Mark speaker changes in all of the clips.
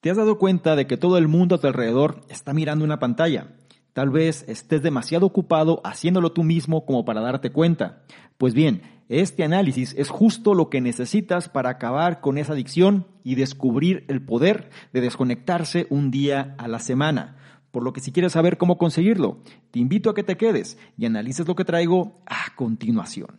Speaker 1: ¿Te has dado cuenta de que todo el mundo a tu alrededor está mirando una pantalla? Tal vez estés demasiado ocupado haciéndolo tú mismo como para darte cuenta. Pues bien, este análisis es justo lo que necesitas para acabar con esa adicción y descubrir el poder de desconectarse un día a la semana. Por lo que si quieres saber cómo conseguirlo, te invito a que te quedes y analices lo que traigo a continuación.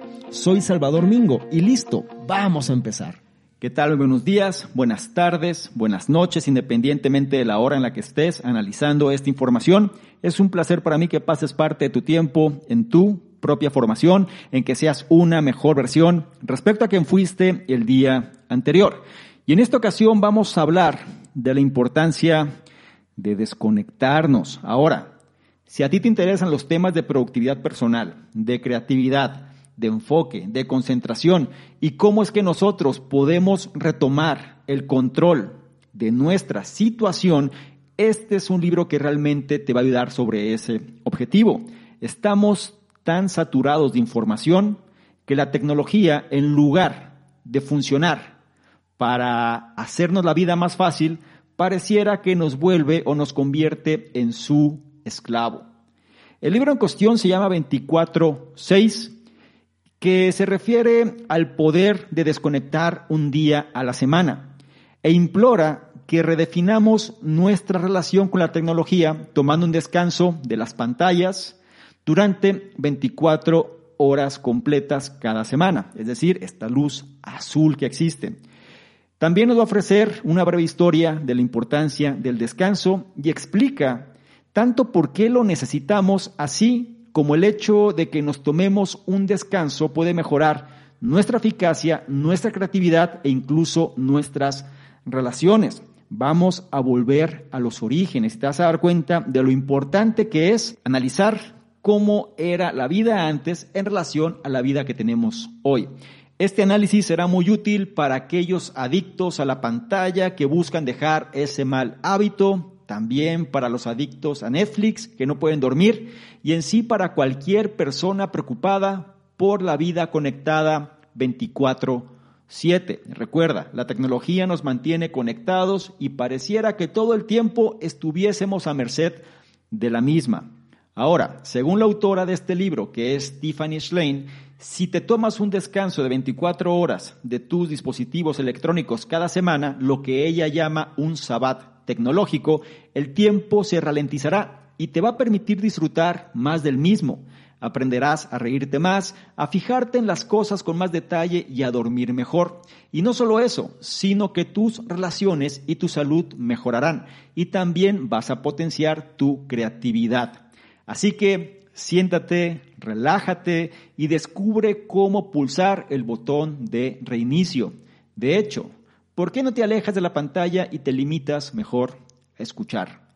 Speaker 2: Soy Salvador Mingo y listo, vamos a empezar.
Speaker 1: ¿Qué tal? Buenos días, buenas tardes, buenas noches, independientemente de la hora en la que estés analizando esta información. Es un placer para mí que pases parte de tu tiempo en tu propia formación, en que seas una mejor versión respecto a quien fuiste el día anterior. Y en esta ocasión vamos a hablar de la importancia de desconectarnos. Ahora, si a ti te interesan los temas de productividad personal, de creatividad, de enfoque, de concentración y cómo es que nosotros podemos retomar el control de nuestra situación, este es un libro que realmente te va a ayudar sobre ese objetivo. Estamos tan saturados de información que la tecnología, en lugar de funcionar para hacernos la vida más fácil, pareciera que nos vuelve o nos convierte en su esclavo. El libro en cuestión se llama 24.6 que se refiere al poder de desconectar un día a la semana e implora que redefinamos nuestra relación con la tecnología tomando un descanso de las pantallas durante 24 horas completas cada semana, es decir, esta luz azul que existe. También nos va a ofrecer una breve historia de la importancia del descanso y explica tanto por qué lo necesitamos así como el hecho de que nos tomemos un descanso puede mejorar nuestra eficacia, nuestra creatividad e incluso nuestras relaciones. Vamos a volver a los orígenes. Te vas a dar cuenta de lo importante que es analizar cómo era la vida antes en relación a la vida que tenemos hoy. Este análisis será muy útil para aquellos adictos a la pantalla que buscan dejar ese mal hábito, también para los adictos a Netflix que no pueden dormir y en sí para cualquier persona preocupada por la vida conectada 24/7. Recuerda, la tecnología nos mantiene conectados y pareciera que todo el tiempo estuviésemos a merced de la misma. Ahora, según la autora de este libro, que es Tiffany Schlein, si te tomas un descanso de 24 horas de tus dispositivos electrónicos cada semana, lo que ella llama un sabbat tecnológico, el tiempo se ralentizará y te va a permitir disfrutar más del mismo. Aprenderás a reírte más, a fijarte en las cosas con más detalle y a dormir mejor. Y no solo eso, sino que tus relaciones y tu salud mejorarán y también vas a potenciar tu creatividad. Así que siéntate, relájate y descubre cómo pulsar el botón de reinicio. De hecho, ¿Por qué no te alejas de la pantalla y te limitas mejor a escuchar?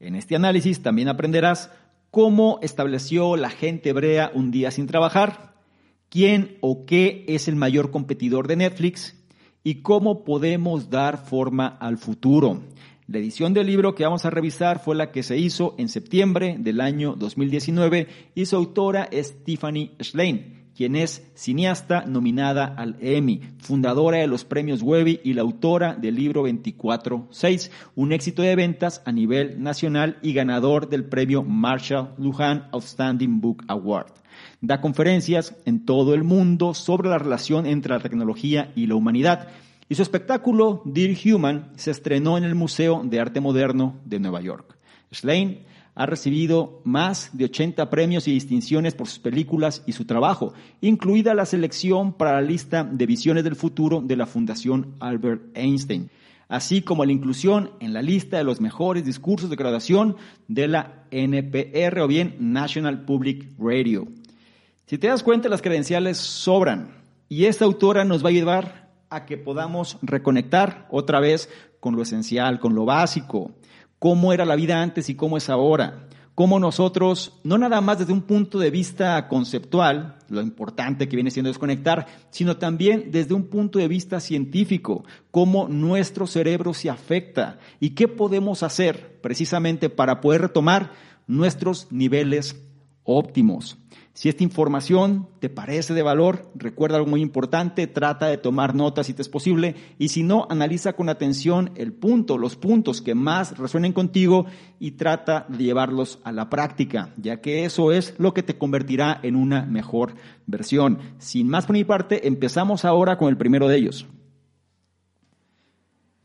Speaker 1: En este análisis también aprenderás cómo estableció la gente hebrea un día sin trabajar, quién o qué es el mayor competidor de Netflix y cómo podemos dar forma al futuro. La edición del libro que vamos a revisar fue la que se hizo en septiembre del año 2019 y su autora es Tiffany Schlein quien es cineasta nominada al Emmy, fundadora de los premios Webby y la autora del libro 24-6, un éxito de ventas a nivel nacional y ganador del premio Marshall Lujan Outstanding Book Award. Da conferencias en todo el mundo sobre la relación entre la tecnología y la humanidad. Y su espectáculo, Dear Human, se estrenó en el Museo de Arte Moderno de Nueva York. Schlein ha recibido más de 80 premios y distinciones por sus películas y su trabajo, incluida la selección para la lista de visiones del futuro de la Fundación Albert Einstein, así como la inclusión en la lista de los mejores discursos de graduación de la NPR o bien National Public Radio. Si te das cuenta, las credenciales sobran y esta autora nos va a ayudar a que podamos reconectar otra vez con lo esencial, con lo básico, cómo era la vida antes y cómo es ahora, cómo nosotros, no nada más desde un punto de vista conceptual, lo importante que viene siendo desconectar, sino también desde un punto de vista científico, cómo nuestro cerebro se afecta y qué podemos hacer precisamente para poder retomar nuestros niveles óptimos. Si esta información te parece de valor, recuerda algo muy importante, trata de tomar notas si te es posible y si no, analiza con atención el punto, los puntos que más resuenen contigo y trata de llevarlos a la práctica, ya que eso es lo que te convertirá en una mejor versión. Sin más por mi parte, empezamos ahora con el primero de ellos,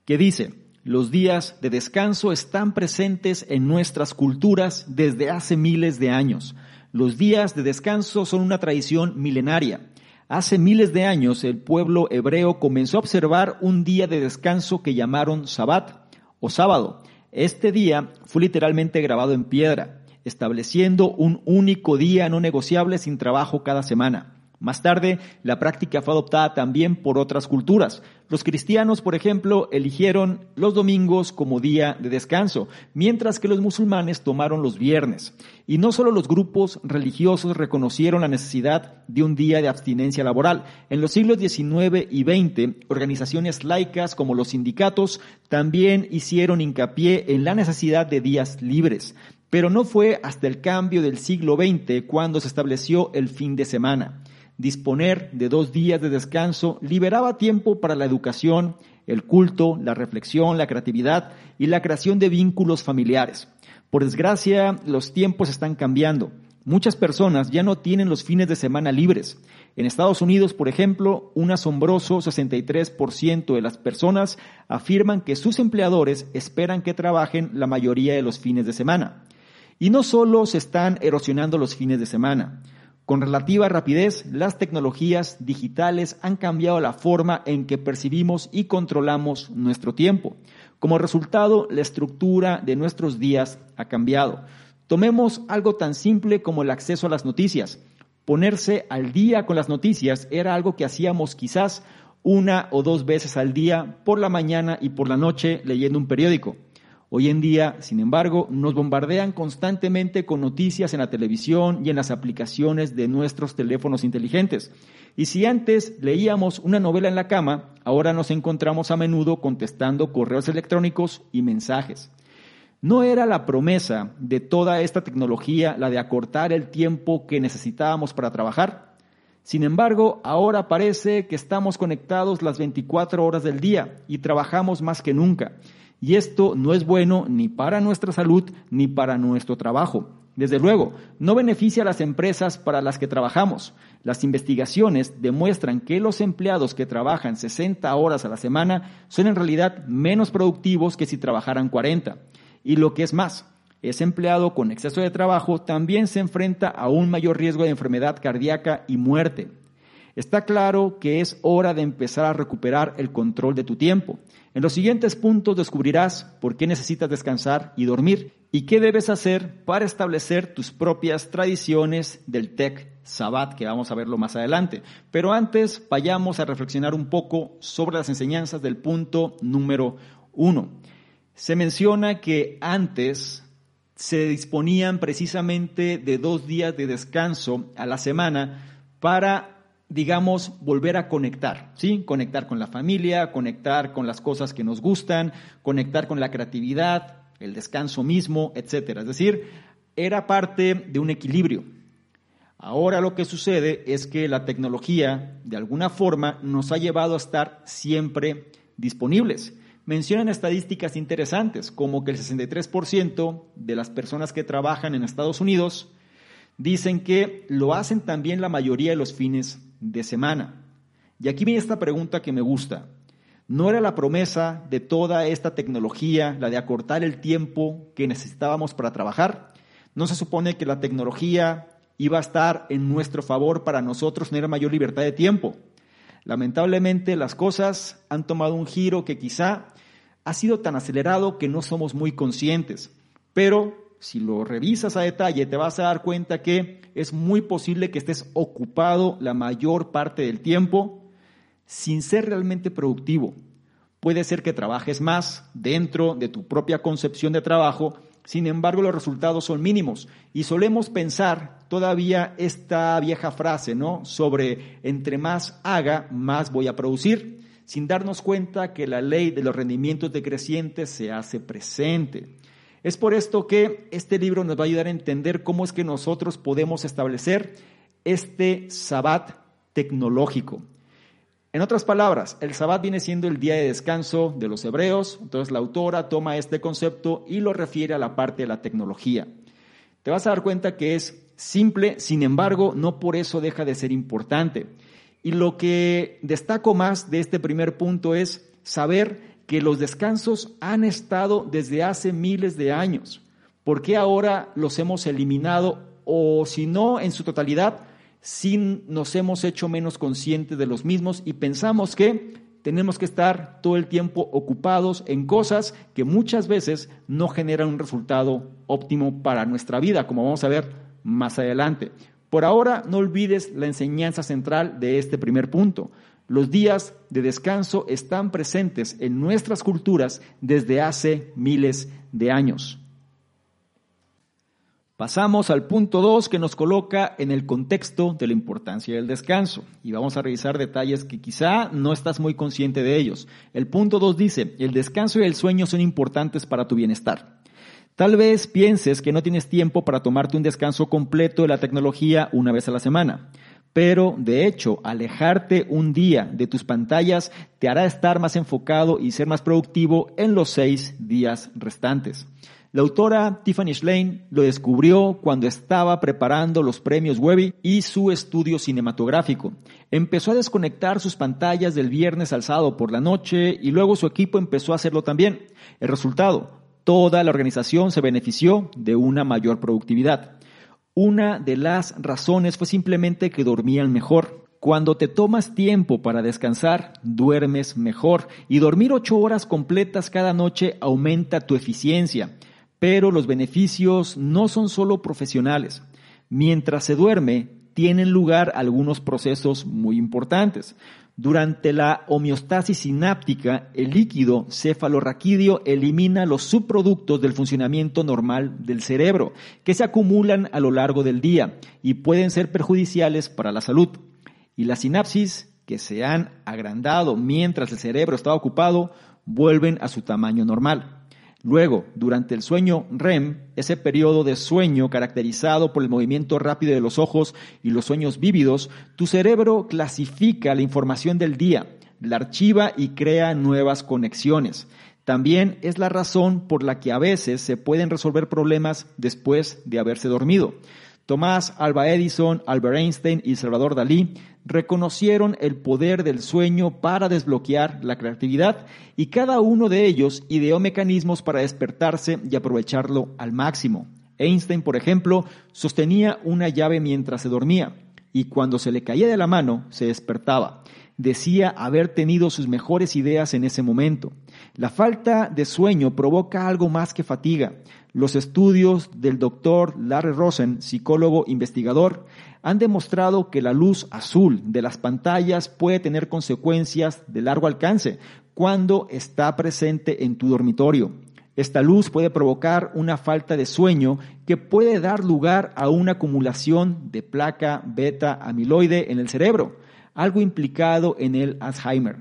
Speaker 1: que dice, los días de descanso están presentes en nuestras culturas desde hace miles de años. Los días de descanso son una tradición milenaria. Hace miles de años el pueblo hebreo comenzó a observar un día de descanso que llamaron Sabbat o sábado. Este día fue literalmente grabado en piedra, estableciendo un único día no negociable sin trabajo cada semana. Más tarde, la práctica fue adoptada también por otras culturas. Los cristianos, por ejemplo, eligieron los domingos como día de descanso, mientras que los musulmanes tomaron los viernes. Y no solo los grupos religiosos reconocieron la necesidad de un día de abstinencia laboral. En los siglos XIX y XX, organizaciones laicas como los sindicatos también hicieron hincapié en la necesidad de días libres. Pero no fue hasta el cambio del siglo XX cuando se estableció el fin de semana disponer de dos días de descanso liberaba tiempo para la educación, el culto, la reflexión, la creatividad y la creación de vínculos familiares. Por desgracia, los tiempos están cambiando. Muchas personas ya no tienen los fines de semana libres. En Estados Unidos, por ejemplo, un asombroso 63% de las personas afirman que sus empleadores esperan que trabajen la mayoría de los fines de semana. Y no solo se están erosionando los fines de semana, con relativa rapidez, las tecnologías digitales han cambiado la forma en que percibimos y controlamos nuestro tiempo. Como resultado, la estructura de nuestros días ha cambiado. Tomemos algo tan simple como el acceso a las noticias. Ponerse al día con las noticias era algo que hacíamos quizás una o dos veces al día por la mañana y por la noche leyendo un periódico. Hoy en día, sin embargo, nos bombardean constantemente con noticias en la televisión y en las aplicaciones de nuestros teléfonos inteligentes. Y si antes leíamos una novela en la cama, ahora nos encontramos a menudo contestando correos electrónicos y mensajes. ¿No era la promesa de toda esta tecnología la de acortar el tiempo que necesitábamos para trabajar? Sin embargo, ahora parece que estamos conectados las 24 horas del día y trabajamos más que nunca. Y esto no es bueno ni para nuestra salud ni para nuestro trabajo. Desde luego, no beneficia a las empresas para las que trabajamos. Las investigaciones demuestran que los empleados que trabajan 60 horas a la semana son en realidad menos productivos que si trabajaran 40. Y lo que es más, ese empleado con exceso de trabajo también se enfrenta a un mayor riesgo de enfermedad cardíaca y muerte. Está claro que es hora de empezar a recuperar el control de tu tiempo. En los siguientes puntos descubrirás por qué necesitas descansar y dormir y qué debes hacer para establecer tus propias tradiciones del Tech Sabbat, que vamos a verlo más adelante. Pero antes vayamos a reflexionar un poco sobre las enseñanzas del punto número uno. Se menciona que antes se disponían precisamente de dos días de descanso a la semana para digamos, volver a conectar, ¿sí? Conectar con la familia, conectar con las cosas que nos gustan, conectar con la creatividad, el descanso mismo, etcétera. Es decir, era parte de un equilibrio. Ahora lo que sucede es que la tecnología, de alguna forma, nos ha llevado a estar siempre disponibles. Mencionan estadísticas interesantes, como que el 63% de las personas que trabajan en Estados Unidos dicen que lo hacen también la mayoría de los fines de semana. Y aquí viene esta pregunta que me gusta. ¿No era la promesa de toda esta tecnología la de acortar el tiempo que necesitábamos para trabajar? ¿No se supone que la tecnología iba a estar en nuestro favor para nosotros tener mayor libertad de tiempo. Lamentablemente las cosas han tomado un giro que quizá ha sido tan acelerado que no somos muy conscientes, pero si lo revisas a detalle te vas a dar cuenta que es muy posible que estés ocupado la mayor parte del tiempo sin ser realmente productivo. Puede ser que trabajes más dentro de tu propia concepción de trabajo sin embargo, los resultados son mínimos y solemos pensar todavía esta vieja frase, ¿no? Sobre entre más haga, más voy a producir, sin darnos cuenta que la ley de los rendimientos decrecientes se hace presente. Es por esto que este libro nos va a ayudar a entender cómo es que nosotros podemos establecer este sabat tecnológico. En otras palabras, el Sabbat viene siendo el día de descanso de los hebreos, entonces la autora toma este concepto y lo refiere a la parte de la tecnología. Te vas a dar cuenta que es simple, sin embargo, no por eso deja de ser importante. Y lo que destaco más de este primer punto es saber que los descansos han estado desde hace miles de años. ¿Por qué ahora los hemos eliminado o si no en su totalidad, sin nos hemos hecho menos conscientes de los mismos y pensamos que tenemos que estar todo el tiempo ocupados en cosas que muchas veces no generan un resultado óptimo para nuestra vida, como vamos a ver más adelante. Por ahora, no olvides la enseñanza central de este primer punto. Los días de descanso están presentes en nuestras culturas desde hace miles de años. Pasamos al punto 2 que nos coloca en el contexto de la importancia del descanso y vamos a revisar detalles que quizá no estás muy consciente de ellos. El punto 2 dice, el descanso y el sueño son importantes para tu bienestar. Tal vez pienses que no tienes tiempo para tomarte un descanso completo de la tecnología una vez a la semana, pero de hecho alejarte un día de tus pantallas te hará estar más enfocado y ser más productivo en los seis días restantes. La autora Tiffany Schlein lo descubrió cuando estaba preparando los premios Webby y su estudio cinematográfico. Empezó a desconectar sus pantallas del viernes al sábado por la noche y luego su equipo empezó a hacerlo también. El resultado, toda la organización se benefició de una mayor productividad. Una de las razones fue simplemente que dormían mejor. Cuando te tomas tiempo para descansar, duermes mejor y dormir ocho horas completas cada noche aumenta tu eficiencia. Pero los beneficios no son solo profesionales. Mientras se duerme, tienen lugar algunos procesos muy importantes. Durante la homeostasis sináptica, el líquido cefalorraquídeo elimina los subproductos del funcionamiento normal del cerebro, que se acumulan a lo largo del día y pueden ser perjudiciales para la salud. Y las sinapsis, que se han agrandado mientras el cerebro está ocupado, vuelven a su tamaño normal. Luego, durante el sueño REM, ese periodo de sueño caracterizado por el movimiento rápido de los ojos y los sueños vívidos, tu cerebro clasifica la información del día, la archiva y crea nuevas conexiones. También es la razón por la que a veces se pueden resolver problemas después de haberse dormido. Tomás Alba Edison, Albert Einstein y Salvador Dalí reconocieron el poder del sueño para desbloquear la creatividad y cada uno de ellos ideó mecanismos para despertarse y aprovecharlo al máximo. Einstein, por ejemplo, sostenía una llave mientras se dormía y cuando se le caía de la mano se despertaba. Decía haber tenido sus mejores ideas en ese momento. La falta de sueño provoca algo más que fatiga. Los estudios del doctor Larry Rosen, psicólogo investigador, han demostrado que la luz azul de las pantallas puede tener consecuencias de largo alcance cuando está presente en tu dormitorio. Esta luz puede provocar una falta de sueño que puede dar lugar a una acumulación de placa beta amiloide en el cerebro, algo implicado en el Alzheimer.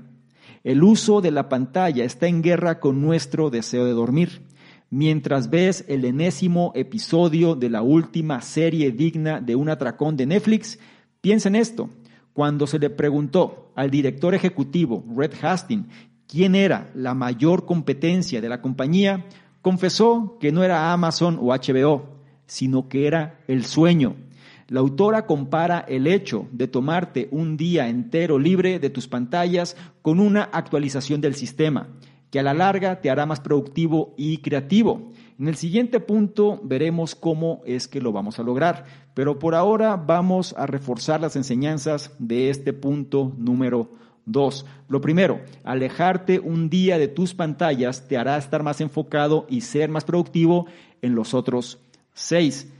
Speaker 1: El uso de la pantalla está en guerra con nuestro deseo de dormir. Mientras ves el enésimo episodio de la última serie digna de un atracón de Netflix, piensa en esto. Cuando se le preguntó al director ejecutivo, Red Hastings, quién era la mayor competencia de la compañía, confesó que no era Amazon o HBO, sino que era el sueño. La autora compara el hecho de tomarte un día entero libre de tus pantallas con una actualización del sistema que a la larga te hará más productivo y creativo. En el siguiente punto veremos cómo es que lo vamos a lograr, pero por ahora vamos a reforzar las enseñanzas de este punto número dos. Lo primero, alejarte un día de tus pantallas te hará estar más enfocado y ser más productivo en los otros seis.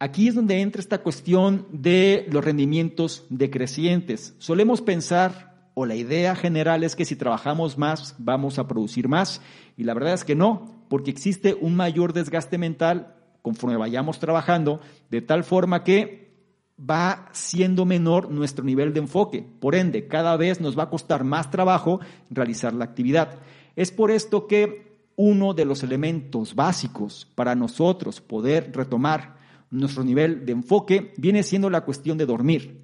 Speaker 1: Aquí es donde entra esta cuestión de los rendimientos decrecientes. Solemos pensar o la idea general es que si trabajamos más vamos a producir más y la verdad es que no, porque existe un mayor desgaste mental conforme vayamos trabajando, de tal forma que va siendo menor nuestro nivel de enfoque. Por ende, cada vez nos va a costar más trabajo realizar la actividad. Es por esto que uno de los elementos básicos para nosotros poder retomar nuestro nivel de enfoque viene siendo la cuestión de dormir.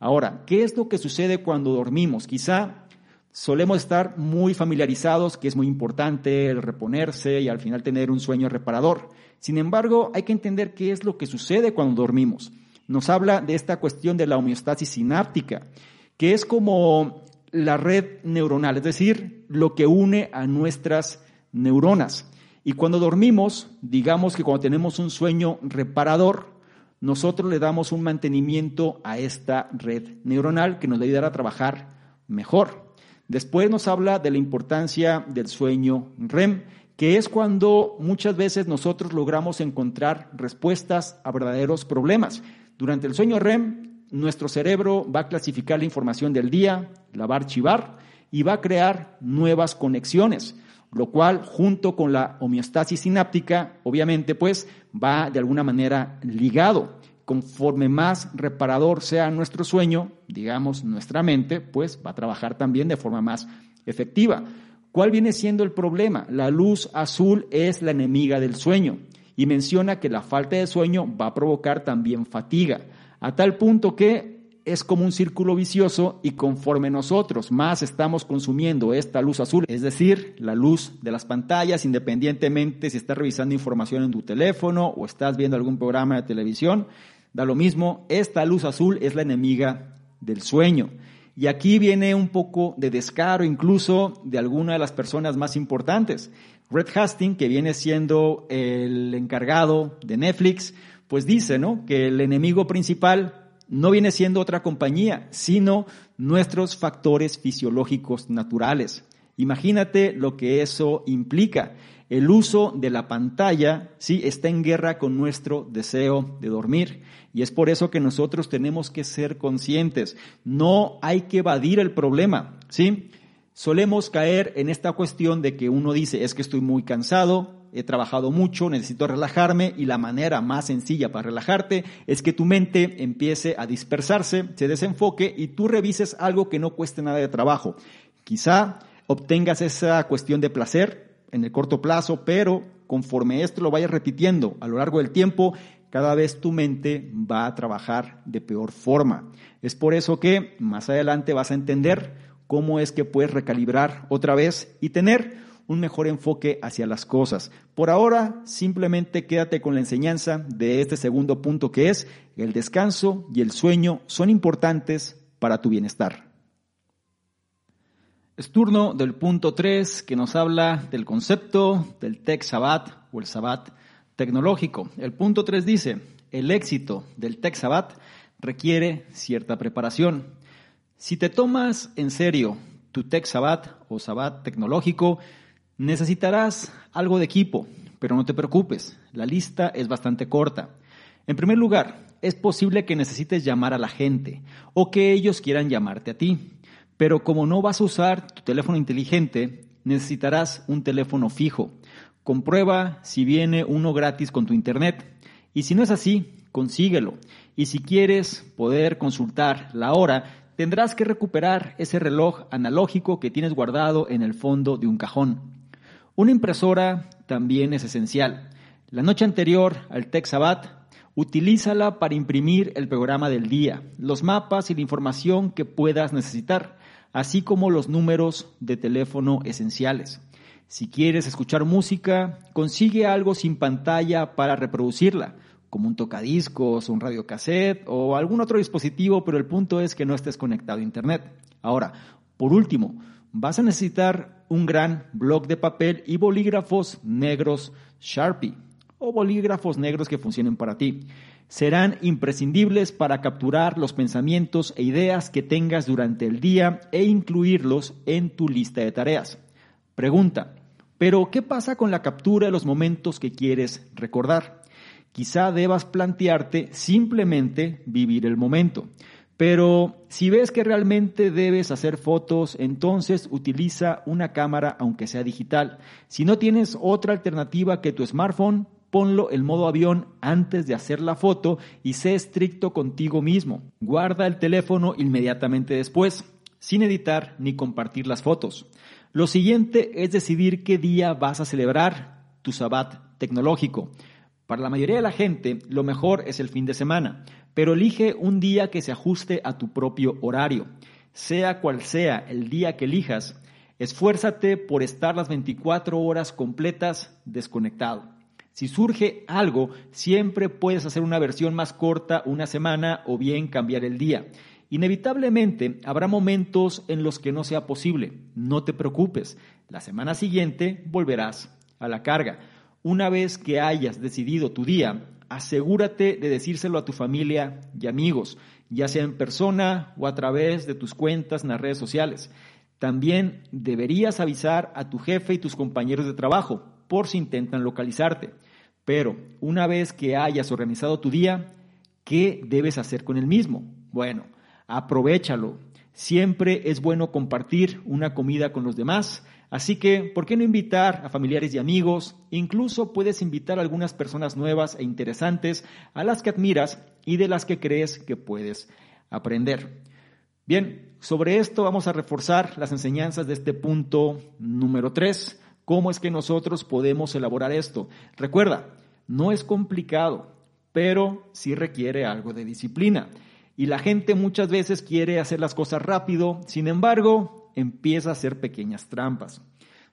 Speaker 1: Ahora, ¿qué es lo que sucede cuando dormimos? Quizá solemos estar muy familiarizados que es muy importante el reponerse y al final tener un sueño reparador. Sin embargo, hay que entender qué es lo que sucede cuando dormimos. Nos habla de esta cuestión de la homeostasis sináptica, que es como la red neuronal, es decir, lo que une a nuestras neuronas. Y cuando dormimos, digamos que cuando tenemos un sueño reparador, nosotros le damos un mantenimiento a esta red neuronal que nos ayudará a trabajar mejor. Después nos habla de la importancia del sueño REM, que es cuando muchas veces nosotros logramos encontrar respuestas a verdaderos problemas. Durante el sueño REM, nuestro cerebro va a clasificar la información del día, la va a archivar y va a crear nuevas conexiones lo cual junto con la homeostasis sináptica, obviamente, pues va de alguna manera ligado. Conforme más reparador sea nuestro sueño, digamos nuestra mente, pues va a trabajar también de forma más efectiva. ¿Cuál viene siendo el problema? La luz azul es la enemiga del sueño y menciona que la falta de sueño va a provocar también fatiga, a tal punto que es como un círculo vicioso y conforme nosotros más estamos consumiendo esta luz azul, es decir, la luz de las pantallas, independientemente si estás revisando información en tu teléfono o estás viendo algún programa de televisión, da lo mismo, esta luz azul es la enemiga del sueño. Y aquí viene un poco de descaro incluso de alguna de las personas más importantes. Red Hastings, que viene siendo el encargado de Netflix, pues dice, ¿no? Que el enemigo principal no viene siendo otra compañía, sino nuestros factores fisiológicos naturales. Imagínate lo que eso implica. El uso de la pantalla, sí, está en guerra con nuestro deseo de dormir. Y es por eso que nosotros tenemos que ser conscientes. No hay que evadir el problema, sí. Solemos caer en esta cuestión de que uno dice, es que estoy muy cansado, he trabajado mucho, necesito relajarme y la manera más sencilla para relajarte es que tu mente empiece a dispersarse, se desenfoque y tú revises algo que no cueste nada de trabajo. Quizá obtengas esa cuestión de placer en el corto plazo, pero conforme esto lo vayas repitiendo a lo largo del tiempo, cada vez tu mente va a trabajar de peor forma. Es por eso que más adelante vas a entender cómo es que puedes recalibrar otra vez y tener un mejor enfoque hacia las cosas. Por ahora, simplemente quédate con la enseñanza de este segundo punto que es el descanso y el sueño son importantes para tu bienestar. Es turno del punto 3 que nos habla del concepto del Tech Sabbat o el Sabbat tecnológico. El punto 3 dice, el éxito del Tech Sabbat requiere cierta preparación. Si te tomas en serio tu Tech Sabbat o Sabbat tecnológico, Necesitarás algo de equipo, pero no te preocupes, la lista es bastante corta. En primer lugar, es posible que necesites llamar a la gente o que ellos quieran llamarte a ti, pero como no vas a usar tu teléfono inteligente, necesitarás un teléfono fijo. Comprueba si viene uno gratis con tu internet y si no es así, consíguelo. Y si quieres poder consultar la hora, tendrás que recuperar ese reloj analógico que tienes guardado en el fondo de un cajón. Una impresora también es esencial. La noche anterior al Tech Sabbath, utilízala para imprimir el programa del día, los mapas y la información que puedas necesitar, así como los números de teléfono esenciales. Si quieres escuchar música, consigue algo sin pantalla para reproducirla, como un tocadiscos, un radiocassette o algún otro dispositivo, pero el punto es que no estés conectado a Internet. Ahora, por último, vas a necesitar un gran bloc de papel y bolígrafos negros Sharpie o bolígrafos negros que funcionen para ti. Serán imprescindibles para capturar los pensamientos e ideas que tengas durante el día e incluirlos en tu lista de tareas. Pregunta, ¿pero qué pasa con la captura de los momentos que quieres recordar? Quizá debas plantearte simplemente vivir el momento. Pero si ves que realmente debes hacer fotos, entonces utiliza una cámara aunque sea digital. Si no tienes otra alternativa que tu smartphone, ponlo en modo avión antes de hacer la foto y sé estricto contigo mismo. Guarda el teléfono inmediatamente después, sin editar ni compartir las fotos. Lo siguiente es decidir qué día vas a celebrar tu sabbat tecnológico. Para la mayoría de la gente, lo mejor es el fin de semana, pero elige un día que se ajuste a tu propio horario. Sea cual sea el día que elijas, esfuérzate por estar las 24 horas completas desconectado. Si surge algo, siempre puedes hacer una versión más corta una semana o bien cambiar el día. Inevitablemente habrá momentos en los que no sea posible. No te preocupes. La semana siguiente volverás a la carga. Una vez que hayas decidido tu día, asegúrate de decírselo a tu familia y amigos, ya sea en persona o a través de tus cuentas en las redes sociales. También deberías avisar a tu jefe y tus compañeros de trabajo por si intentan localizarte. Pero una vez que hayas organizado tu día, ¿qué debes hacer con el mismo? Bueno, aprovechalo. Siempre es bueno compartir una comida con los demás, así que, ¿por qué no invitar a familiares y amigos? Incluso puedes invitar a algunas personas nuevas e interesantes a las que admiras y de las que crees que puedes aprender. Bien, sobre esto vamos a reforzar las enseñanzas de este punto número 3 ¿Cómo es que nosotros podemos elaborar esto? Recuerda, no es complicado, pero sí requiere algo de disciplina. Y la gente muchas veces quiere hacer las cosas rápido, sin embargo, empieza a hacer pequeñas trampas.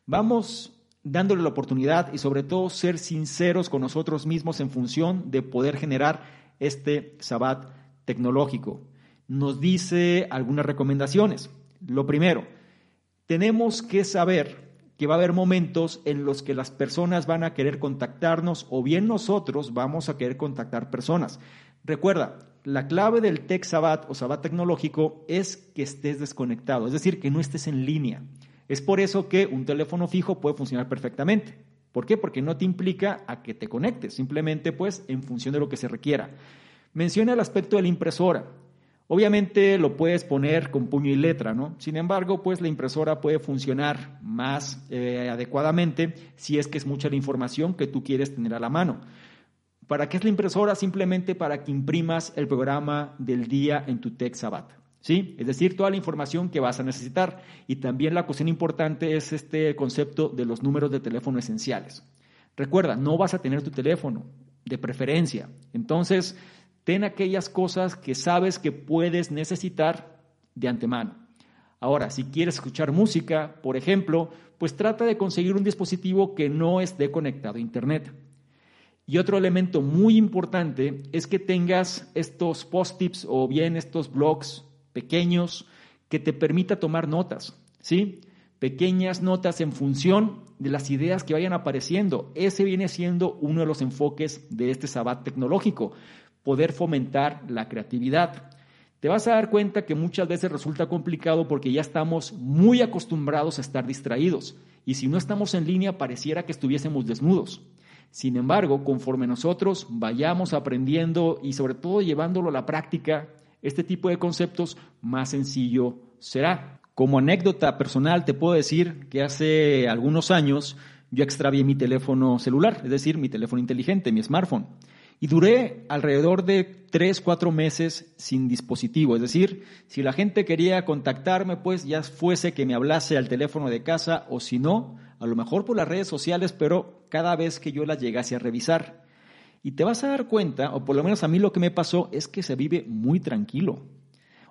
Speaker 1: Vamos dándole la oportunidad y sobre todo ser sinceros con nosotros mismos en función de poder generar este sabbat tecnológico. Nos dice algunas recomendaciones. Lo primero, tenemos que saber que va a haber momentos en los que las personas van a querer contactarnos o bien nosotros vamos a querer contactar personas. Recuerda, la clave del Tech Sabbat o Sabbat tecnológico es que estés desconectado, es decir, que no estés en línea. Es por eso que un teléfono fijo puede funcionar perfectamente. ¿Por qué? Porque no te implica a que te conectes, simplemente pues en función de lo que se requiera. Menciona el aspecto de la impresora. Obviamente lo puedes poner con puño y letra, ¿no? Sin embargo, pues la impresora puede funcionar más eh, adecuadamente si es que es mucha la información que tú quieres tener a la mano. ¿Para qué es la impresora? Simplemente para que imprimas el programa del día en tu TechSabat. ¿Sí? Es decir, toda la información que vas a necesitar. Y también la cuestión importante es este concepto de los números de teléfono esenciales. Recuerda, no vas a tener tu teléfono de preferencia. Entonces, ten aquellas cosas que sabes que puedes necesitar de antemano. Ahora, si quieres escuchar música, por ejemplo, pues trata de conseguir un dispositivo que no esté conectado a Internet. Y otro elemento muy importante es que tengas estos post-its o bien estos blogs pequeños que te permita tomar notas, ¿sí? Pequeñas notas en función de las ideas que vayan apareciendo. Ese viene siendo uno de los enfoques de este sabat tecnológico poder fomentar la creatividad. Te vas a dar cuenta que muchas veces resulta complicado porque ya estamos muy acostumbrados a estar distraídos y si no estamos en línea pareciera que estuviésemos desnudos. Sin embargo, conforme nosotros vayamos aprendiendo y sobre todo llevándolo a la práctica, este tipo de conceptos más sencillo será. Como anécdota personal te puedo decir que hace algunos años yo extravié mi teléfono celular, es decir, mi teléfono inteligente, mi smartphone. Y duré alrededor de tres, cuatro meses sin dispositivo. Es decir, si la gente quería contactarme, pues ya fuese que me hablase al teléfono de casa o si no, a lo mejor por las redes sociales, pero cada vez que yo las llegase a revisar. Y te vas a dar cuenta, o por lo menos a mí lo que me pasó, es que se vive muy tranquilo.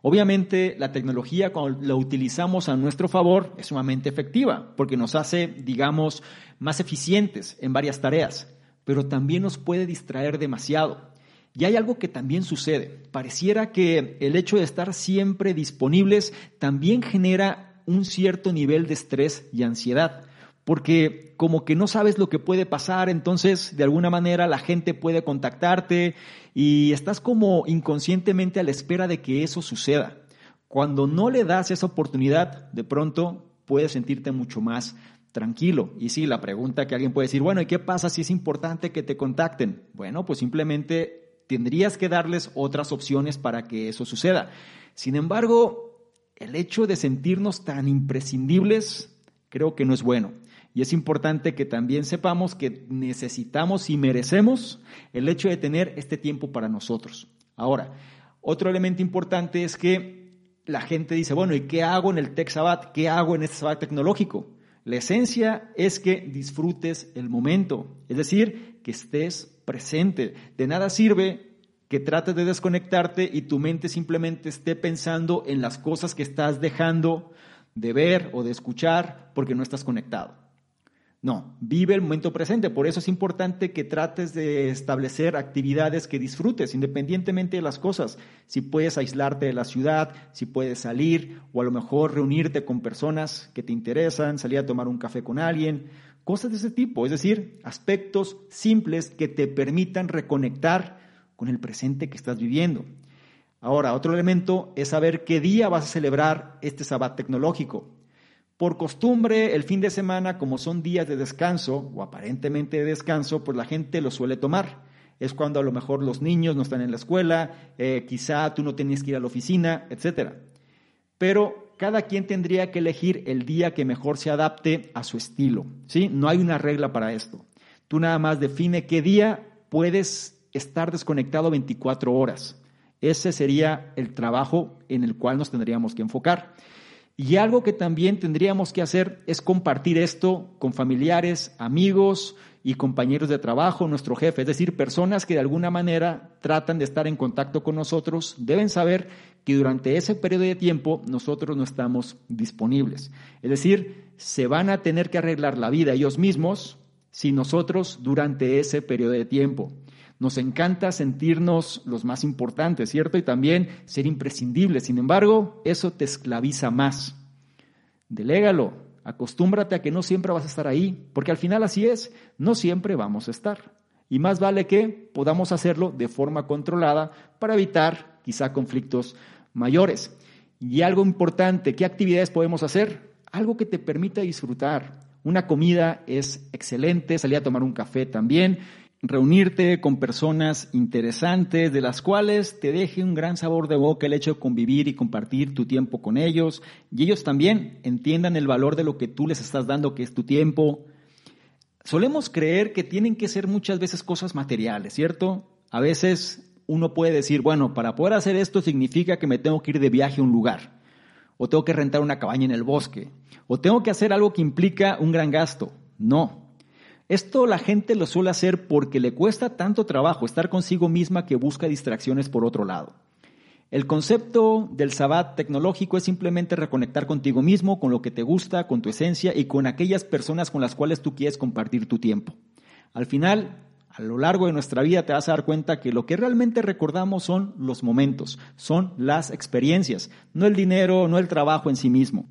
Speaker 1: Obviamente la tecnología cuando la utilizamos a nuestro favor es sumamente efectiva porque nos hace, digamos, más eficientes en varias tareas, pero también nos puede distraer demasiado. Y hay algo que también sucede. Pareciera que el hecho de estar siempre disponibles también genera un cierto nivel de estrés y ansiedad porque como que no sabes lo que puede pasar, entonces de alguna manera la gente puede contactarte y estás como inconscientemente a la espera de que eso suceda. Cuando no le das esa oportunidad, de pronto puedes sentirte mucho más tranquilo. Y sí, la pregunta que alguien puede decir, bueno, ¿y qué pasa si es importante que te contacten? Bueno, pues simplemente tendrías que darles otras opciones para que eso suceda. Sin embargo, el hecho de sentirnos tan imprescindibles creo que no es bueno. Y es importante que también sepamos que necesitamos y merecemos el hecho de tener este tiempo para nosotros. Ahora, otro elemento importante es que la gente dice, bueno, ¿y qué hago en el Tech Sabbath? ¿Qué hago en este Sabbath tecnológico? La esencia es que disfrutes el momento, es decir, que estés presente. De nada sirve que trates de desconectarte y tu mente simplemente esté pensando en las cosas que estás dejando de ver o de escuchar porque no estás conectado. No, vive el momento presente. Por eso es importante que trates de establecer actividades que disfrutes, independientemente de las cosas. Si puedes aislarte de la ciudad, si puedes salir o a lo mejor reunirte con personas que te interesan, salir a tomar un café con alguien, cosas de ese tipo. Es decir, aspectos simples que te permitan reconectar con el presente que estás viviendo. Ahora, otro elemento es saber qué día vas a celebrar este sabbat tecnológico. Por costumbre, el fin de semana, como son días de descanso, o aparentemente de descanso, pues la gente lo suele tomar. Es cuando a lo mejor los niños no están en la escuela, eh, quizá tú no tienes que ir a la oficina, etc. Pero cada quien tendría que elegir el día que mejor se adapte a su estilo. ¿sí? No hay una regla para esto. Tú nada más define qué día puedes estar desconectado 24 horas. Ese sería el trabajo en el cual nos tendríamos que enfocar. Y algo que también tendríamos que hacer es compartir esto con familiares, amigos y compañeros de trabajo, nuestro jefe, es decir, personas que de alguna manera tratan de estar en contacto con nosotros, deben saber que durante ese periodo de tiempo nosotros no estamos disponibles. Es decir, se van a tener que arreglar la vida ellos mismos si nosotros durante ese periodo de tiempo. Nos encanta sentirnos los más importantes, ¿cierto? Y también ser imprescindibles. Sin embargo, eso te esclaviza más. Delégalo, acostúmbrate a que no siempre vas a estar ahí, porque al final así es, no siempre vamos a estar. Y más vale que podamos hacerlo de forma controlada para evitar quizá conflictos mayores. Y algo importante, ¿qué actividades podemos hacer? Algo que te permita disfrutar. Una comida es excelente, salir a tomar un café también reunirte con personas interesantes de las cuales te deje un gran sabor de boca el hecho de convivir y compartir tu tiempo con ellos y ellos también entiendan el valor de lo que tú les estás dando, que es tu tiempo. Solemos creer que tienen que ser muchas veces cosas materiales, ¿cierto? A veces uno puede decir, bueno, para poder hacer esto significa que me tengo que ir de viaje a un lugar, o tengo que rentar una cabaña en el bosque, o tengo que hacer algo que implica un gran gasto. No, esto la gente lo suele hacer porque le cuesta tanto trabajo estar consigo misma que busca distracciones por otro lado. El concepto del sabbat tecnológico es simplemente reconectar contigo mismo, con lo que te gusta, con tu esencia y con aquellas personas con las cuales tú quieres compartir tu tiempo. Al final, a lo largo de nuestra vida te vas a dar cuenta que lo que realmente recordamos son los momentos, son las experiencias, no el dinero, no el trabajo en sí mismo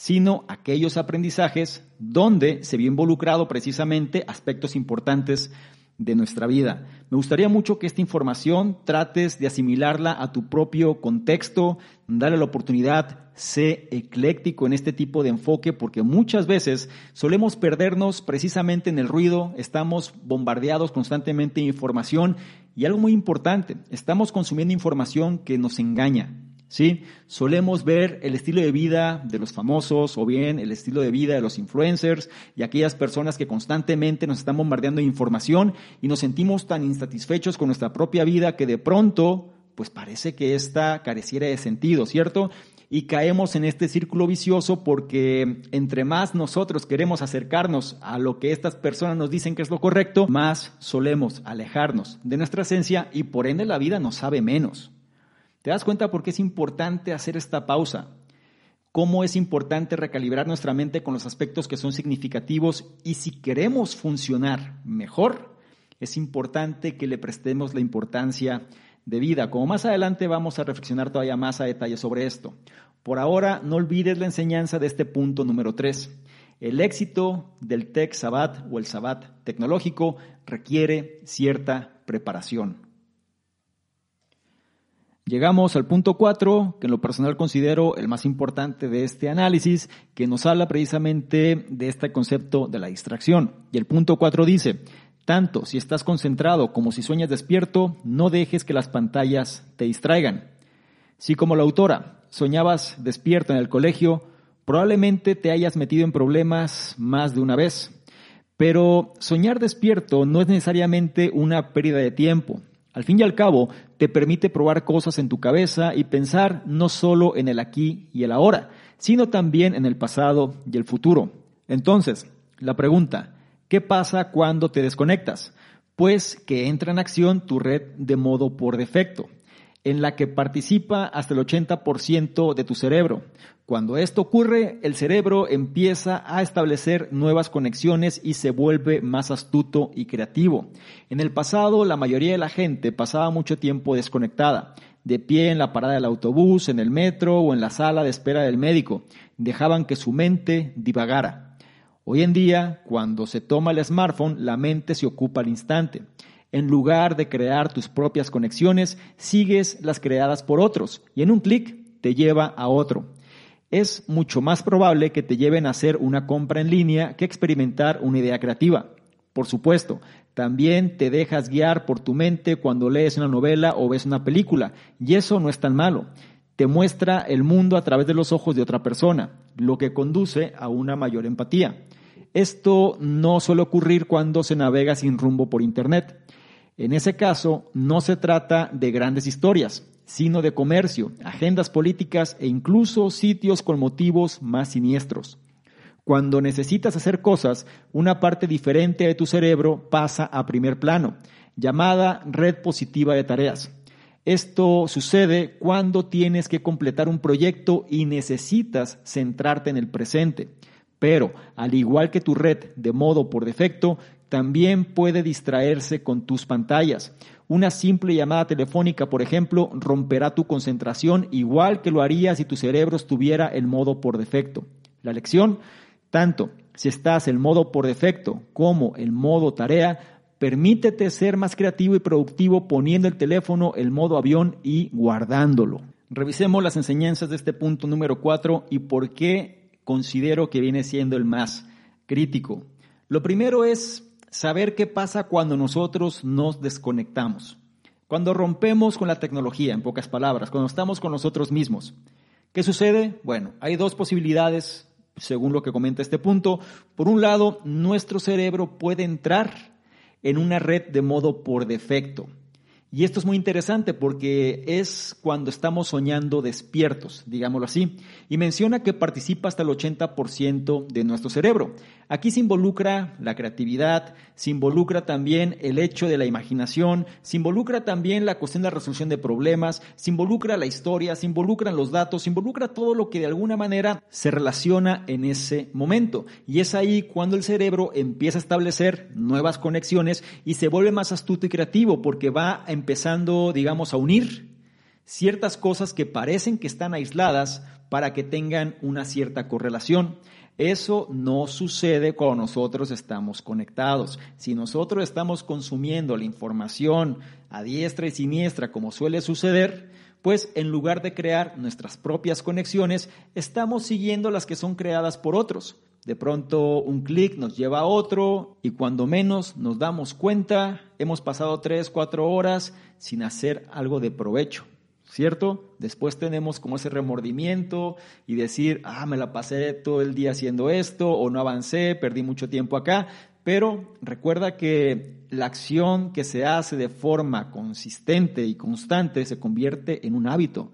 Speaker 1: sino aquellos aprendizajes donde se vio involucrado precisamente aspectos importantes de nuestra vida. Me gustaría mucho que esta información trates de asimilarla a tu propio contexto, darle la oportunidad, sé ecléctico en este tipo de enfoque, porque muchas veces solemos perdernos precisamente en el ruido, estamos bombardeados constantemente de información y algo muy importante, estamos consumiendo información que nos engaña, ¿sí? Solemos ver el estilo de vida de los famosos o bien el estilo de vida de los influencers y aquellas personas que constantemente nos están bombardeando de información y nos sentimos tan insatisfechos con nuestra propia vida que de pronto, pues parece que esta careciera de sentido, ¿cierto? Y caemos en este círculo vicioso porque entre más nosotros queremos acercarnos a lo que estas personas nos dicen que es lo correcto, más solemos alejarnos de nuestra esencia y por ende la vida nos sabe menos. ¿Te das cuenta por qué es importante hacer esta pausa? cómo es importante recalibrar nuestra mente con los aspectos que son significativos y si queremos funcionar mejor, es importante que le prestemos la importancia de vida. Como más adelante vamos a reflexionar todavía más a detalle sobre esto. Por ahora, no olvides la enseñanza de este punto número 3. El éxito del Tech Sabbat o el Sabbat tecnológico requiere cierta preparación. Llegamos al punto 4, que en lo personal considero el más importante de este análisis, que nos habla precisamente de este concepto de la distracción. Y el punto 4 dice, tanto si estás concentrado como si sueñas despierto, no dejes que las pantallas te distraigan. Si como la autora soñabas despierto en el colegio, probablemente te hayas metido en problemas más de una vez. Pero soñar despierto no es necesariamente una pérdida de tiempo. Al fin y al cabo, te permite probar cosas en tu cabeza y pensar no solo en el aquí y el ahora, sino también en el pasado y el futuro. Entonces, la pregunta, ¿qué pasa cuando te desconectas? Pues que entra en acción tu red de modo por defecto en la que participa hasta el 80% de tu cerebro. Cuando esto ocurre, el cerebro empieza a establecer nuevas conexiones y se vuelve más astuto y creativo. En el pasado, la mayoría de la gente pasaba mucho tiempo desconectada, de pie en la parada del autobús, en el metro o en la sala de espera del médico. Dejaban que su mente divagara. Hoy en día, cuando se toma el smartphone, la mente se ocupa al instante. En lugar de crear tus propias conexiones, sigues las creadas por otros y en un clic te lleva a otro. Es mucho más probable que te lleven a hacer una compra en línea que experimentar una idea creativa. Por supuesto, también te dejas guiar por tu mente cuando lees una novela o ves una película, y eso no es tan malo. Te muestra el mundo a través de los ojos de otra persona, lo que conduce a una mayor empatía. Esto no suele ocurrir cuando se navega sin rumbo por Internet. En ese caso, no se trata de grandes historias, sino de comercio, agendas políticas e incluso sitios con motivos más siniestros. Cuando necesitas hacer cosas, una parte diferente de tu cerebro pasa a primer plano, llamada red positiva de tareas. Esto sucede cuando tienes que completar un proyecto y necesitas centrarte en el presente. Pero, al igual que tu red de modo por defecto, también puede distraerse con tus pantallas. Una simple llamada telefónica, por ejemplo, romperá tu concentración igual que lo haría si tu cerebro estuviera en modo por defecto. La lección, tanto si estás en modo por defecto como en modo tarea, permítete ser más creativo y productivo poniendo el teléfono en modo avión y guardándolo. Revisemos las enseñanzas de este punto número 4 y por qué considero que viene siendo el más crítico. Lo primero es saber qué pasa cuando nosotros nos desconectamos. Cuando rompemos con la tecnología, en pocas palabras, cuando estamos con nosotros mismos. ¿Qué sucede? Bueno, hay dos posibilidades según lo que comenta este punto. Por un lado, nuestro cerebro puede entrar en una red de modo por defecto. Y esto es muy interesante porque es cuando estamos soñando despiertos, digámoslo así, y menciona que participa hasta el 80% de nuestro cerebro. Aquí se involucra la creatividad, se involucra también el hecho de la imaginación, se involucra también la cuestión de la resolución de problemas, se involucra la historia, se involucran los datos, se involucra todo lo que de alguna manera se relaciona en ese momento. Y es ahí cuando el cerebro empieza a establecer nuevas conexiones y se vuelve más astuto y creativo porque va a empezando, digamos, a unir ciertas cosas que parecen que están aisladas para que tengan una cierta correlación. Eso no sucede cuando nosotros estamos conectados. Si nosotros estamos consumiendo la información a diestra y siniestra, como suele suceder, pues en lugar de crear nuestras propias conexiones, estamos siguiendo las que son creadas por otros. De pronto un clic nos lleva a otro y cuando menos nos damos cuenta, hemos pasado tres, cuatro horas sin hacer algo de provecho, ¿cierto? Después tenemos como ese remordimiento y decir, ah, me la pasé todo el día haciendo esto o no avancé, perdí mucho tiempo acá, pero recuerda que la acción que se hace de forma consistente y constante se convierte en un hábito.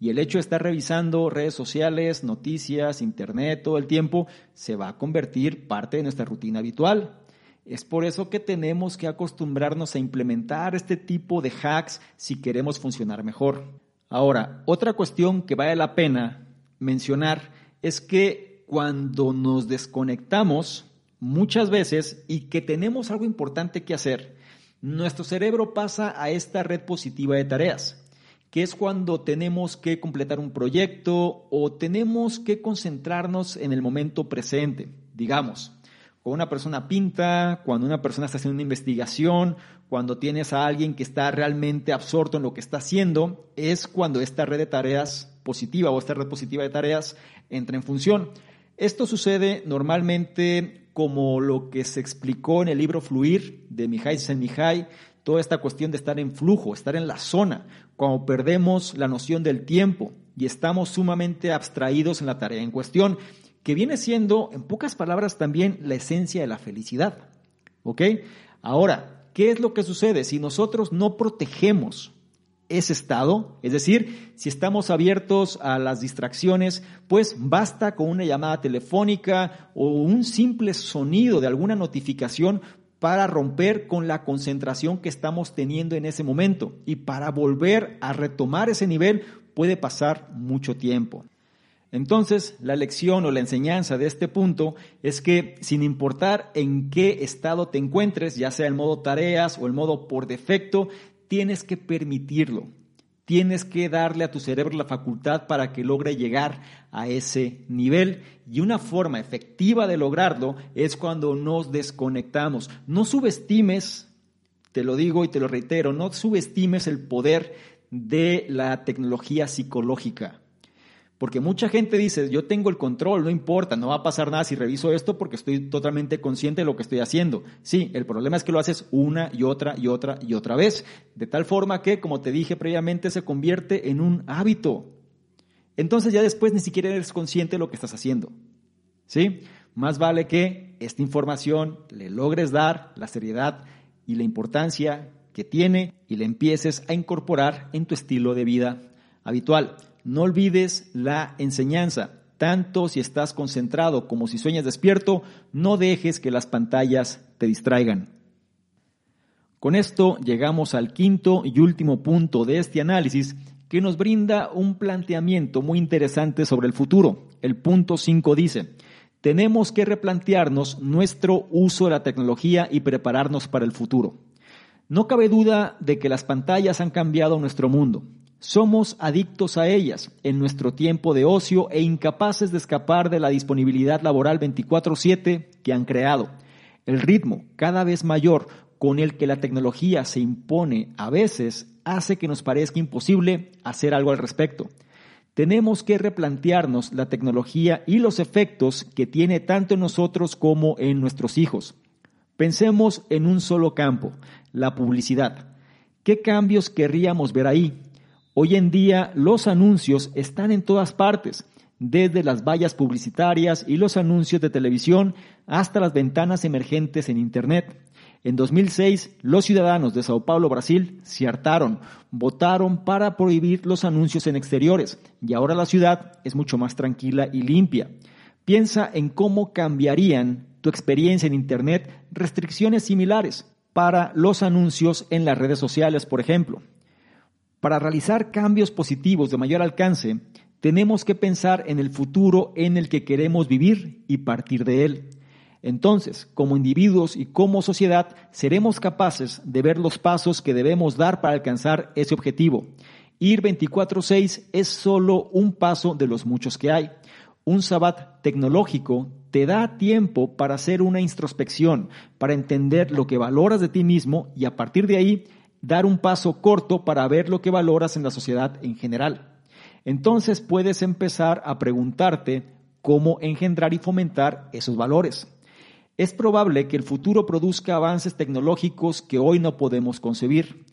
Speaker 1: Y el hecho de estar revisando redes sociales, noticias, internet todo el tiempo, se va a convertir parte de nuestra rutina habitual. Es por eso que tenemos que acostumbrarnos a implementar este tipo de hacks si queremos funcionar mejor. Ahora, otra cuestión que vale la pena mencionar es que cuando nos desconectamos muchas veces y que tenemos algo importante que hacer, nuestro cerebro pasa a esta red positiva de tareas que es cuando tenemos que completar un proyecto o tenemos que concentrarnos en el momento presente. Digamos, cuando una persona pinta, cuando una persona está haciendo una investigación, cuando tienes a alguien que está realmente absorto en lo que está haciendo, es cuando esta red de tareas positiva o esta red positiva de tareas entra en función. Esto sucede normalmente como lo que se explicó en el libro Fluir de Mihai Csikszentmihalyi, toda esta cuestión de estar en flujo, estar en la zona, cuando perdemos la noción del tiempo y estamos sumamente abstraídos en la tarea en cuestión, que viene siendo, en pocas palabras, también la esencia de la felicidad. ¿Ok? Ahora, ¿qué es lo que sucede si nosotros no protegemos ese estado? Es decir, si estamos abiertos a las distracciones, pues basta con una llamada telefónica o un simple sonido de alguna notificación para romper con la concentración que estamos teniendo en ese momento. Y para volver a retomar ese nivel puede pasar mucho tiempo. Entonces, la lección o la enseñanza de este punto es que sin importar en qué estado te encuentres, ya sea el modo tareas o el modo por defecto, tienes que permitirlo. Tienes que darle a tu cerebro la facultad para que logre llegar a ese nivel. Y una forma efectiva de lograrlo es cuando nos desconectamos. No subestimes, te lo digo y te lo reitero, no subestimes el poder de la tecnología psicológica. Porque mucha gente dice, yo tengo el control, no importa, no va a pasar nada si reviso esto porque estoy totalmente consciente de lo que estoy haciendo. Sí, el problema es que lo haces una y otra y otra y otra vez, de tal forma que, como te dije previamente, se convierte en un hábito. Entonces ya después ni siquiera eres consciente de lo que estás haciendo. ¿Sí? Más vale que esta información le logres dar la seriedad y la importancia que tiene y le empieces a incorporar en tu estilo de vida habitual. No olvides la enseñanza. Tanto si estás concentrado como si sueñas despierto, no dejes que las pantallas te distraigan. Con esto llegamos al quinto y último punto de este análisis que nos brinda un planteamiento muy interesante sobre el futuro. El punto 5 dice, tenemos que replantearnos nuestro uso de la tecnología y prepararnos para el futuro. No cabe duda de que las pantallas han cambiado nuestro mundo. Somos adictos a ellas en nuestro tiempo de ocio e incapaces de escapar de la disponibilidad laboral 24/7 que han creado. El ritmo cada vez mayor con el que la tecnología se impone a veces hace que nos parezca imposible hacer algo al respecto. Tenemos que replantearnos la tecnología y los efectos que tiene tanto en nosotros como en nuestros hijos. Pensemos en un solo campo, la publicidad. ¿Qué cambios querríamos ver ahí? Hoy en día los anuncios están en todas partes, desde las vallas publicitarias y los anuncios de televisión hasta las ventanas emergentes en Internet. En 2006, los ciudadanos de Sao Paulo, Brasil, se hartaron, votaron para prohibir los anuncios en exteriores y ahora la ciudad es mucho más tranquila y limpia. Piensa en cómo cambiarían tu experiencia en Internet restricciones similares para los anuncios en las redes sociales, por ejemplo. Para realizar cambios positivos de mayor alcance, tenemos que pensar en el futuro en el que queremos vivir y partir de él. Entonces, como individuos y como sociedad, seremos capaces de ver los pasos que debemos dar para alcanzar ese objetivo. Ir 24/6 es solo un paso de los muchos que hay. Un sabbat tecnológico te da tiempo para hacer una introspección, para entender lo que valoras de ti mismo y a partir de ahí dar un paso corto para ver lo que valoras en la sociedad en general. Entonces puedes empezar a preguntarte cómo engendrar y fomentar esos valores. Es probable que el futuro produzca avances tecnológicos que hoy no podemos concebir.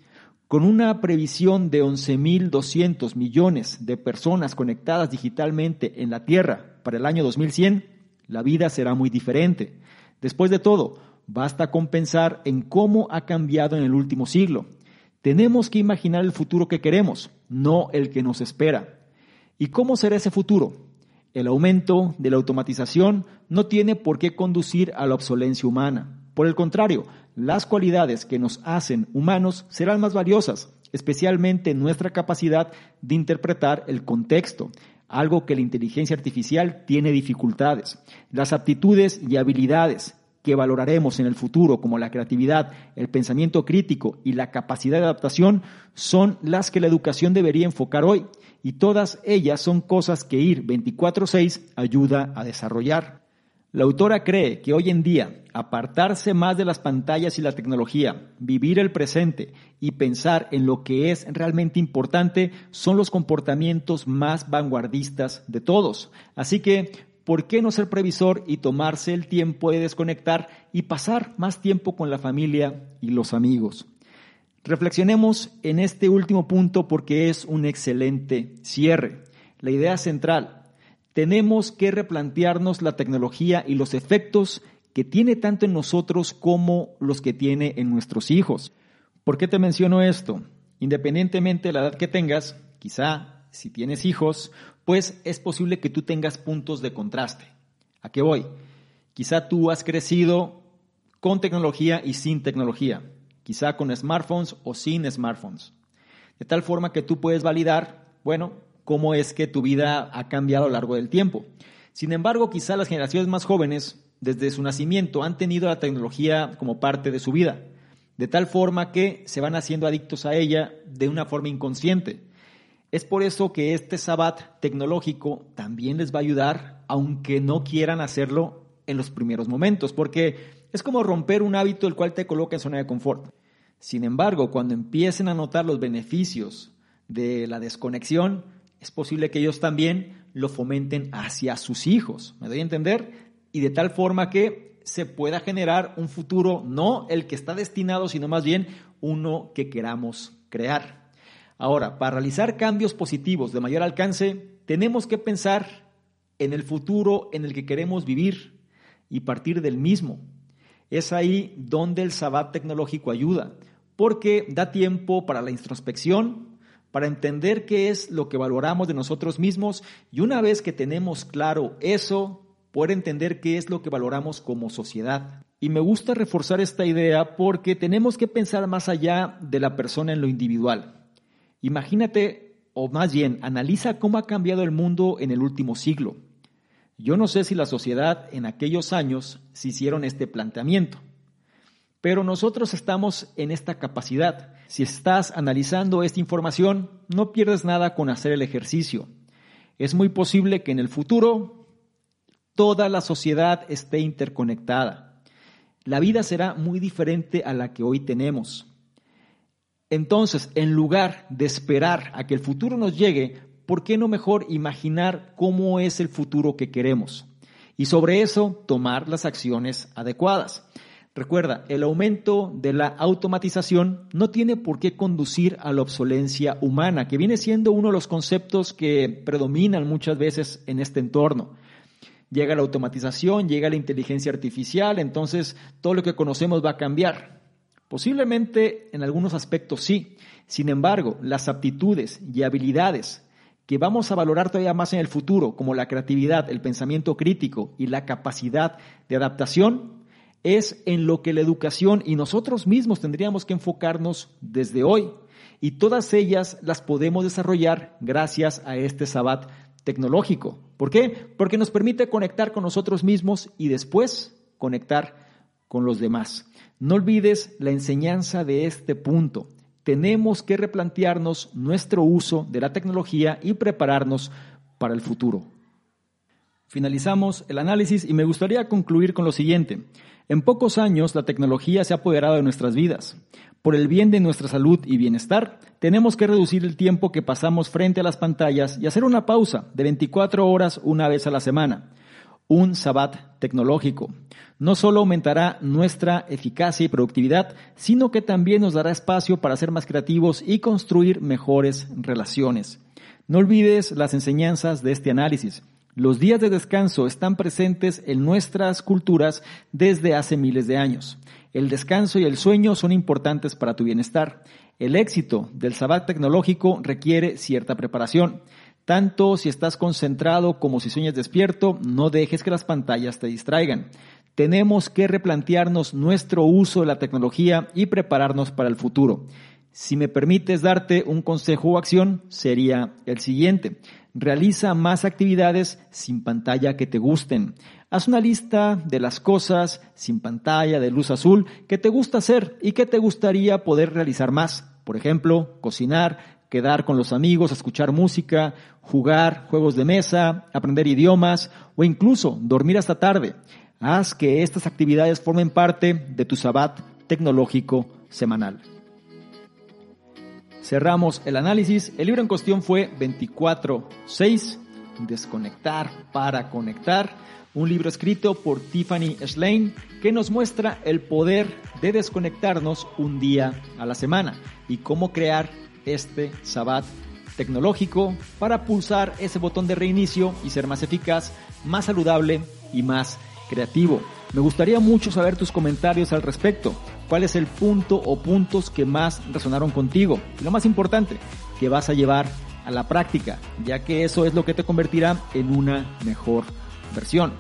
Speaker 1: Con una previsión de 11.200 millones de personas conectadas digitalmente en la Tierra para el año 2100, la vida será muy diferente. Después de todo, basta con pensar en cómo ha cambiado en el último siglo tenemos que imaginar el futuro que queremos, no el que nos espera. ¿Y cómo será ese futuro? El aumento de la automatización no tiene por qué conducir a la obsolencia humana. Por el contrario, las cualidades que nos hacen humanos serán más valiosas, especialmente nuestra capacidad de interpretar el contexto, algo que la inteligencia artificial tiene dificultades. Las aptitudes y habilidades que valoraremos en el futuro, como la creatividad, el pensamiento crítico y la capacidad de adaptación, son las que la educación debería enfocar hoy, y todas ellas son cosas que ir 24/6 ayuda a desarrollar. La autora cree que hoy en día apartarse más de las pantallas y la tecnología, vivir el presente y pensar en lo que es realmente importante son los comportamientos más vanguardistas de todos. Así que, ¿por qué no ser previsor y tomarse el tiempo de desconectar y pasar más tiempo con la familia y los amigos? Reflexionemos en este último punto porque es un excelente cierre. La idea central tenemos que replantearnos la tecnología y los efectos que tiene tanto en nosotros como los que tiene en nuestros hijos. ¿Por qué te menciono esto? Independientemente de la edad que tengas, quizá si tienes hijos, pues es posible que tú tengas puntos de contraste. ¿A qué voy? Quizá tú has crecido con tecnología y sin tecnología, quizá con smartphones o sin smartphones. De tal forma que tú puedes validar, bueno, cómo es que tu vida ha cambiado a lo largo del tiempo. Sin embargo, quizá las generaciones más jóvenes, desde su nacimiento, han tenido la tecnología como parte de su vida, de tal forma que se van haciendo adictos a ella de una forma inconsciente. Es por eso que este sabbat tecnológico también les va a ayudar, aunque no quieran hacerlo en los primeros momentos, porque es como romper un hábito el cual te coloca en zona de confort. Sin embargo, cuando empiecen a notar los beneficios de la desconexión, es posible que ellos también lo fomenten hacia sus hijos. ¿Me doy a entender? Y de tal forma que se pueda generar un futuro, no el que está destinado, sino más bien uno que queramos crear. Ahora, para realizar cambios positivos de mayor alcance, tenemos que pensar en el futuro en el que queremos vivir y partir del mismo. Es ahí donde el Sabbat tecnológico ayuda, porque da tiempo para la introspección, para entender qué es lo que valoramos de nosotros mismos y una vez que tenemos claro eso, poder entender qué es lo que valoramos como sociedad. Y me gusta reforzar esta idea porque tenemos que pensar más allá de la persona en lo individual. Imagínate, o más bien, analiza cómo ha cambiado el mundo en el último siglo. Yo no sé si la sociedad en aquellos años se hicieron este planteamiento. Pero nosotros estamos en esta capacidad. Si estás analizando esta información, no pierdes nada con hacer el ejercicio. Es muy posible que en el futuro toda la sociedad esté interconectada. La vida será muy diferente a la que hoy tenemos. Entonces, en lugar de esperar a que el futuro nos llegue, ¿por qué no mejor imaginar cómo es el futuro que queremos? Y sobre eso tomar las acciones adecuadas. Recuerda, el aumento de la automatización no tiene por qué conducir a la obsolencia humana, que viene siendo uno de los conceptos que predominan muchas veces en este entorno. Llega la automatización, llega la inteligencia artificial, entonces todo lo que conocemos va a cambiar. Posiblemente en algunos aspectos sí. Sin embargo, las aptitudes y habilidades que vamos a valorar todavía más en el futuro, como la creatividad, el pensamiento crítico y la capacidad de adaptación, es en lo que la educación y nosotros mismos tendríamos que enfocarnos desde hoy. Y todas ellas las podemos desarrollar gracias a este sabbat tecnológico. ¿Por qué? Porque nos permite conectar con nosotros mismos y después conectar con los demás. No olvides la enseñanza de este punto. Tenemos que replantearnos nuestro uso de la tecnología y prepararnos para el futuro. Finalizamos el análisis y me gustaría concluir con lo siguiente. En pocos años la tecnología se ha apoderado de nuestras vidas. Por el bien de nuestra salud y bienestar, tenemos que reducir el tiempo que pasamos frente a las pantallas y hacer una pausa de 24 horas una vez a la semana. Un sabbat tecnológico. No solo aumentará nuestra eficacia y productividad, sino que también nos dará espacio para ser más creativos y construir mejores relaciones. No olvides las enseñanzas de este análisis. Los días de descanso están presentes en nuestras culturas desde hace miles de años. El descanso y el sueño son importantes para tu bienestar. El éxito del sabbat tecnológico requiere cierta preparación. Tanto si estás concentrado como si sueñas despierto, no dejes que las pantallas te distraigan. Tenemos que replantearnos nuestro uso de la tecnología y prepararnos para el futuro. Si me permites darte un consejo o acción, sería el siguiente. Realiza más actividades sin pantalla que te gusten. Haz una lista de las cosas sin pantalla de luz azul que te gusta hacer y que te gustaría poder realizar más. Por ejemplo, cocinar, quedar con los amigos, escuchar música, jugar juegos de mesa, aprender idiomas o incluso dormir hasta tarde. Haz que estas actividades formen parte de tu sabat tecnológico semanal. Cerramos el análisis. El libro en cuestión fue 24.6, Desconectar para conectar. Un libro escrito por Tiffany Schlein que nos muestra el poder de desconectarnos un día a la semana y cómo crear este sabbat tecnológico para pulsar ese botón de reinicio y ser más eficaz, más saludable y más creativo. Me gustaría mucho saber tus comentarios al respecto. ¿Cuál es el punto o puntos que más resonaron contigo? Y lo más importante, que vas a llevar a la práctica, ya que eso es lo que te convertirá en una mejor versión.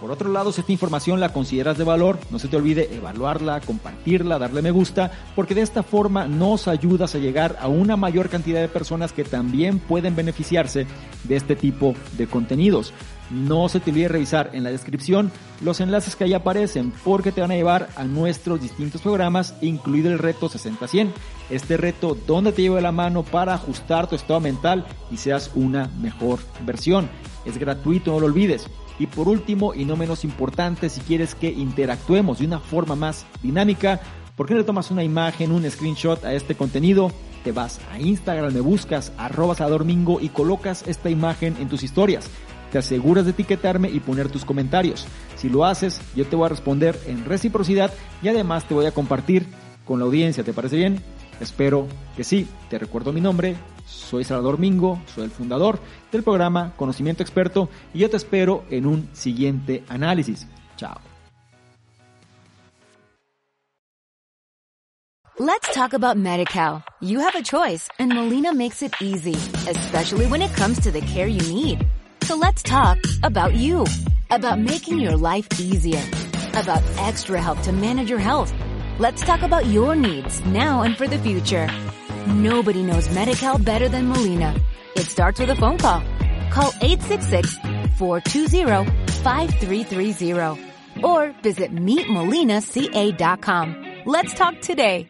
Speaker 1: Por otro lado, si esta información la consideras de valor, no se te olvide evaluarla, compartirla, darle me gusta, porque de esta forma nos ayudas a llegar a una mayor cantidad de personas que también pueden beneficiarse de este tipo de contenidos. No se te olvide revisar en la descripción los enlaces que ahí aparecen porque te van a llevar a nuestros distintos programas, incluido el reto 60-100. Este reto donde te llevo de la mano para ajustar tu estado mental y seas una mejor versión. Es gratuito, no lo olvides. Y por último, y no menos importante, si quieres que interactuemos de una forma más dinámica, ¿por qué no le tomas una imagen, un screenshot a este contenido? Te vas a Instagram, me buscas arroba y colocas esta imagen en tus historias te aseguras de etiquetarme y poner tus comentarios. Si lo haces, yo te voy a responder en reciprocidad y además te voy a compartir con la audiencia. ¿Te parece bien? Espero que sí. Te recuerdo mi nombre. Soy Salvador Mingo, soy el fundador del programa Conocimiento Experto y yo te espero en un siguiente análisis. Chao.
Speaker 3: Let's talk about MediCal. You have a choice and Molina makes it easy, especially when it comes to the care you need. So let's talk about you, about making your life easier, about extra help to manage your health. Let's talk about your needs now and for the future. Nobody knows Medi-Cal better than Molina. It starts with a phone call. Call 866-420-5330 or visit meetmolinaca.com. Let's talk today.